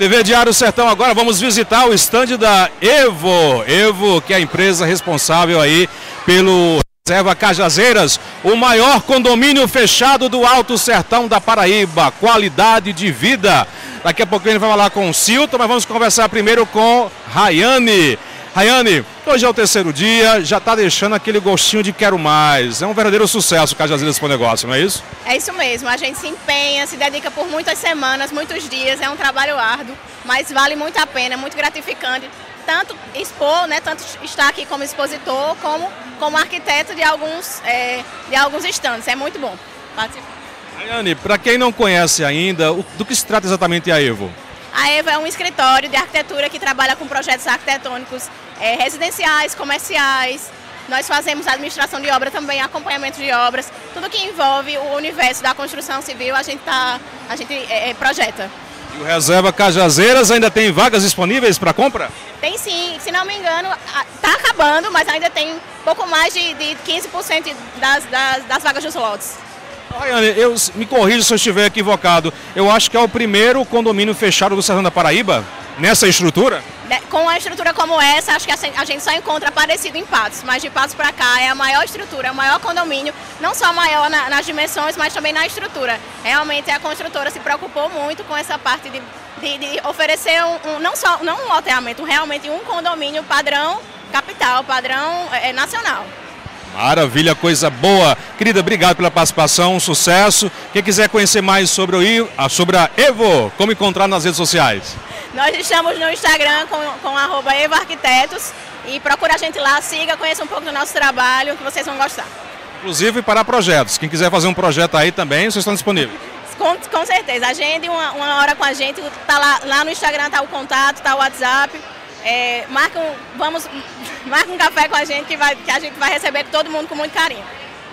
TV Diário Sertão agora vamos visitar o estande da Evo. Evo, que é a empresa responsável aí pelo Reserva Cajazeiras, o maior condomínio fechado do Alto Sertão da Paraíba. Qualidade de vida. Daqui a pouco a gente vai falar com o Silton, mas vamos conversar primeiro com Rayane. Rayane, hoje é o terceiro dia, já está deixando aquele gostinho de quero mais. É um verdadeiro sucesso o Cajazeiras para o negócio, não é isso? É isso mesmo, a gente se empenha, se dedica por muitas semanas, muitos dias, é um trabalho árduo, mas vale muito a pena, é muito gratificante. Tanto expor, né, tanto estar aqui como expositor, como como arquiteto de alguns, é, de alguns estandes. É muito bom participar. Rayane, para quem não conhece ainda, do que se trata exatamente a Evo? A EVA é um escritório de arquitetura que trabalha com projetos arquitetônicos é, residenciais, comerciais. Nós fazemos administração de obra também, acompanhamento de obras. Tudo que envolve o universo da construção civil, a gente, tá, a gente é, é projeta. E o Reserva Cajazeiras ainda tem vagas disponíveis para compra? Tem sim, se não me engano, está acabando, mas ainda tem pouco mais de, de 15% das, das, das vagas dos lotes. Rayane, eu, me corrija se eu estiver equivocado. Eu acho que é o primeiro condomínio fechado do Sertão da Paraíba nessa estrutura? Com uma estrutura como essa, acho que a gente só encontra parecido em Patos, mas de Patos para cá é a maior estrutura, é o maior condomínio, não só maior na, nas dimensões, mas também na estrutura. Realmente a construtora se preocupou muito com essa parte de, de, de oferecer um, um, não só não um loteamento, realmente um condomínio padrão capital, padrão é, nacional. Maravilha, coisa boa. Querida, obrigado pela participação, um sucesso. Quem quiser conhecer mais sobre, o, sobre a Evo, como encontrar nas redes sociais? Nós estamos no Instagram com, com arroba Evo Arquitetos e procura a gente lá, siga, conheça um pouco do nosso trabalho, que vocês vão gostar. Inclusive para projetos. Quem quiser fazer um projeto aí também, vocês estão disponíveis. Com, com certeza. Agende uma, uma hora com a gente. Tá lá, lá no Instagram está o contato, está o WhatsApp. É, marca, um, vamos, marca um café com a gente que, vai, que a gente vai receber todo mundo com muito carinho.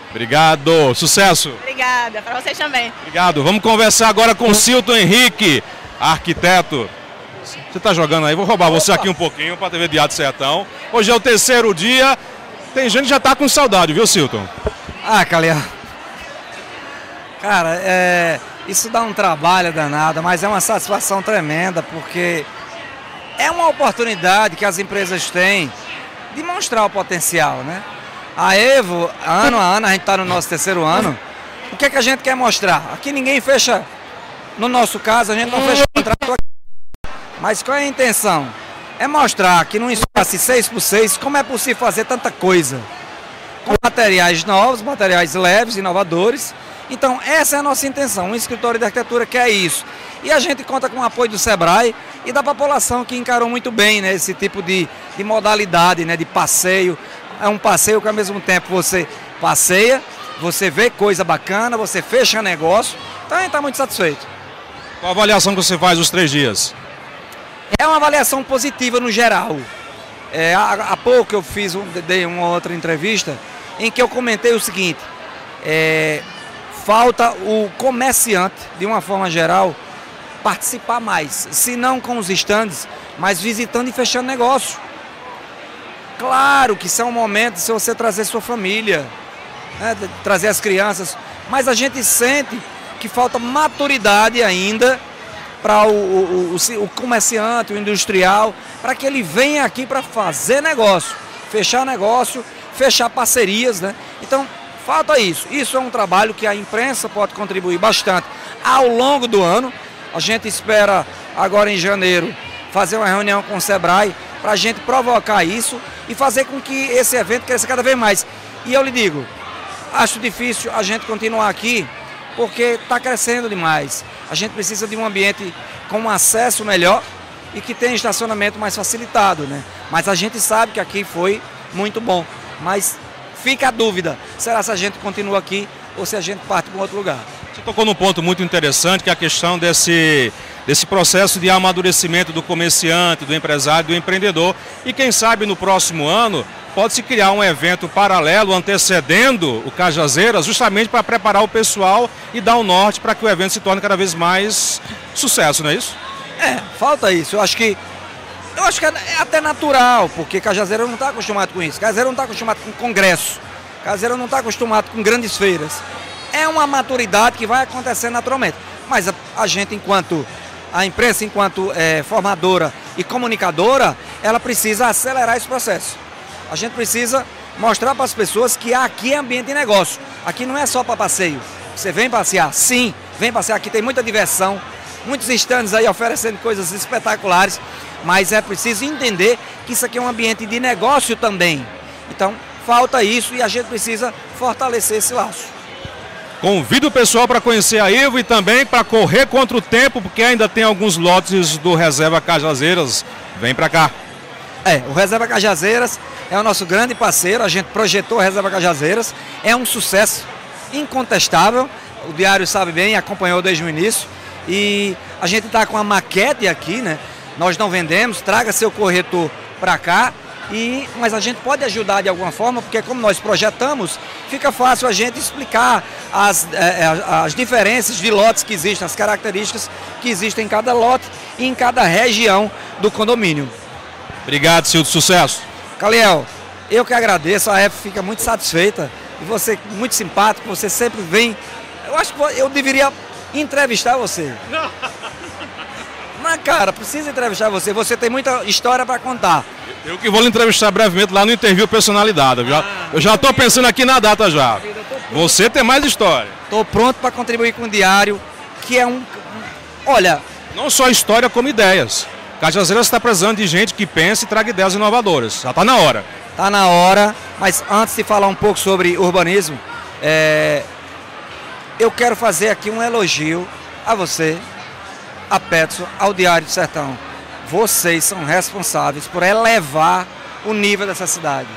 Obrigado, sucesso. Obrigada, para vocês também. Obrigado. Vamos conversar agora com o Silton Henrique, arquiteto. Você está jogando aí? Vou roubar você aqui um pouquinho para a TV Diário Sertão. Hoje é o terceiro dia. Tem gente que já está com saudade, viu, Silton? Ah, Calha. Cara, é, isso dá um trabalho danado, mas é uma satisfação tremenda, porque é uma oportunidade que as empresas têm de mostrar o potencial, né? A Evo, ano a ano, a gente está no nosso terceiro ano, o que é que a gente quer mostrar? Aqui ninguém fecha, no nosso caso, a gente não fecha contrato aqui. Mas qual é a intenção? É mostrar que num espaço 6 por 6 como é possível fazer tanta coisa. Com materiais novos, materiais leves, inovadores. Então, essa é a nossa intenção. Um escritório de arquitetura que é isso. E a gente conta com o apoio do Sebrae e da população que encarou muito bem né, esse tipo de, de modalidade né, de passeio. É um passeio que ao mesmo tempo você passeia, você vê coisa bacana, você fecha negócio. Então a gente está muito satisfeito. Qual a avaliação que você faz os três dias? É uma avaliação positiva no geral. É, há, há, pouco eu fiz um, dei uma outra entrevista em que eu comentei o seguinte: é, falta o comerciante, de uma forma geral, participar mais, se não com os estandes, mas visitando e fechando negócio. Claro que isso é um momento de você trazer sua família, né, trazer as crianças, mas a gente sente que falta maturidade ainda para o, o, o, o, comerciante, o industrial, para que ele venha aqui para fazer negócio, fechar negócio, fechar parcerias, né? Então, falta isso. Isso é um trabalho que a imprensa pode contribuir bastante ao longo do ano, a gente espera agora em janeiro fazer uma reunião com o Sebrae para a gente provocar isso e fazer com que esse evento cresça cada vez mais. E eu lhe digo, acho difícil a gente continuar aqui porque está crescendo demais. A gente precisa de um ambiente com um acesso melhor e que tenha estacionamento mais facilitado, né? Mas a gente sabe que aqui foi muito bom. Mas fica a dúvida, será se a gente continua aqui ou se a gente parte para outro lugar? Você tocou num ponto muito interessante, que é a questão desse, desse processo de amadurecimento do comerciante, do empresário, do empreendedor. E quem sabe no próximo ano pode-se criar um evento paralelo antecedendo o Cajazeiras, justamente para preparar o pessoal e dar o um norte para que o evento se torne cada vez mais sucesso, não é isso? É, falta isso. Eu acho que eu acho que é até natural, porque Cajazeira não está acostumado com isso. Cajazeira não está acostumado com congresso. Cajazeira não está acostumado com grandes feiras é uma maturidade que vai acontecer naturalmente. Mas a, a gente, enquanto a imprensa enquanto é, formadora e comunicadora, ela precisa acelerar esse processo. A gente precisa mostrar para as pessoas que aqui é ambiente de negócio. Aqui não é só para passeio. Você vem passear, sim, vem passear. Aqui tem muita diversão, muitos estandes aí oferecendo coisas espetaculares, mas é preciso entender que isso aqui é um ambiente de negócio também. Então, falta isso e a gente precisa fortalecer esse laço. Convido o pessoal para conhecer a Ivo e também para correr contra o tempo, porque ainda tem alguns lotes do Reserva Cajazeiras. Vem para cá. É, o Reserva Cajazeiras é o nosso grande parceiro, a gente projetou o Reserva Cajazeiras, é um sucesso incontestável, o Diário sabe bem, acompanhou desde o início, e a gente está com a maquete aqui, né? Nós não vendemos, traga seu corretor para cá, e, mas a gente pode ajudar de alguma forma, porque como nós projetamos, fica fácil a gente explicar as, é, as diferenças de lotes que existem, as características que existem em cada lote e em cada região do condomínio. Obrigado, Silvio, sucesso. Caliel, eu que agradeço, a F fica muito satisfeita e você muito simpático, você sempre vem. Eu acho que eu deveria entrevistar você. Mas, cara, precisa entrevistar você. Você tem muita história para contar. Eu que vou lhe entrevistar brevemente lá no interview personalidade. Ah, eu já estou pensando aqui na data já. Você tem mais história. Estou pronto para contribuir com o diário, que é um. Olha. Não só história, como ideias. Cajazeiras está precisando de gente que pense e traga ideias inovadoras. Já está na hora. Está na hora, mas antes de falar um pouco sobre urbanismo, é... eu quero fazer aqui um elogio a você, a Petson, ao Diário do Sertão. Vocês são responsáveis por elevar o nível dessa cidade,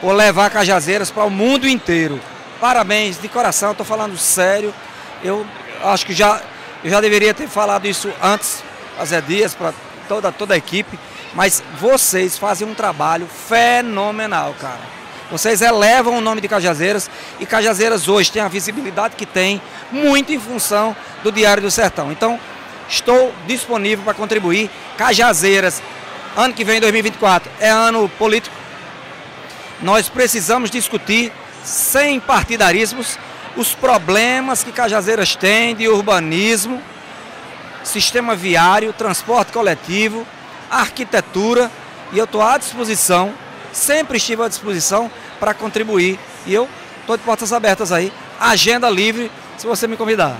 por levar Cajazeiras para o mundo inteiro. Parabéns, de coração, estou falando sério. Eu acho que já, eu já deveria ter falado isso antes, há Zé Dias, para toda, toda a equipe, mas vocês fazem um trabalho fenomenal, cara. Vocês elevam o nome de Cajazeiras e Cajazeiras hoje tem a visibilidade que tem, muito em função do Diário do Sertão. Então, Estou disponível para contribuir. Cajazeiras, ano que vem, 2024, é ano político. Nós precisamos discutir, sem partidarismos, os problemas que Cajazeiras tem de urbanismo, sistema viário, transporte coletivo, arquitetura. E eu estou à disposição, sempre estive à disposição para contribuir. E eu estou de portas abertas aí. Agenda livre, se você me convidar.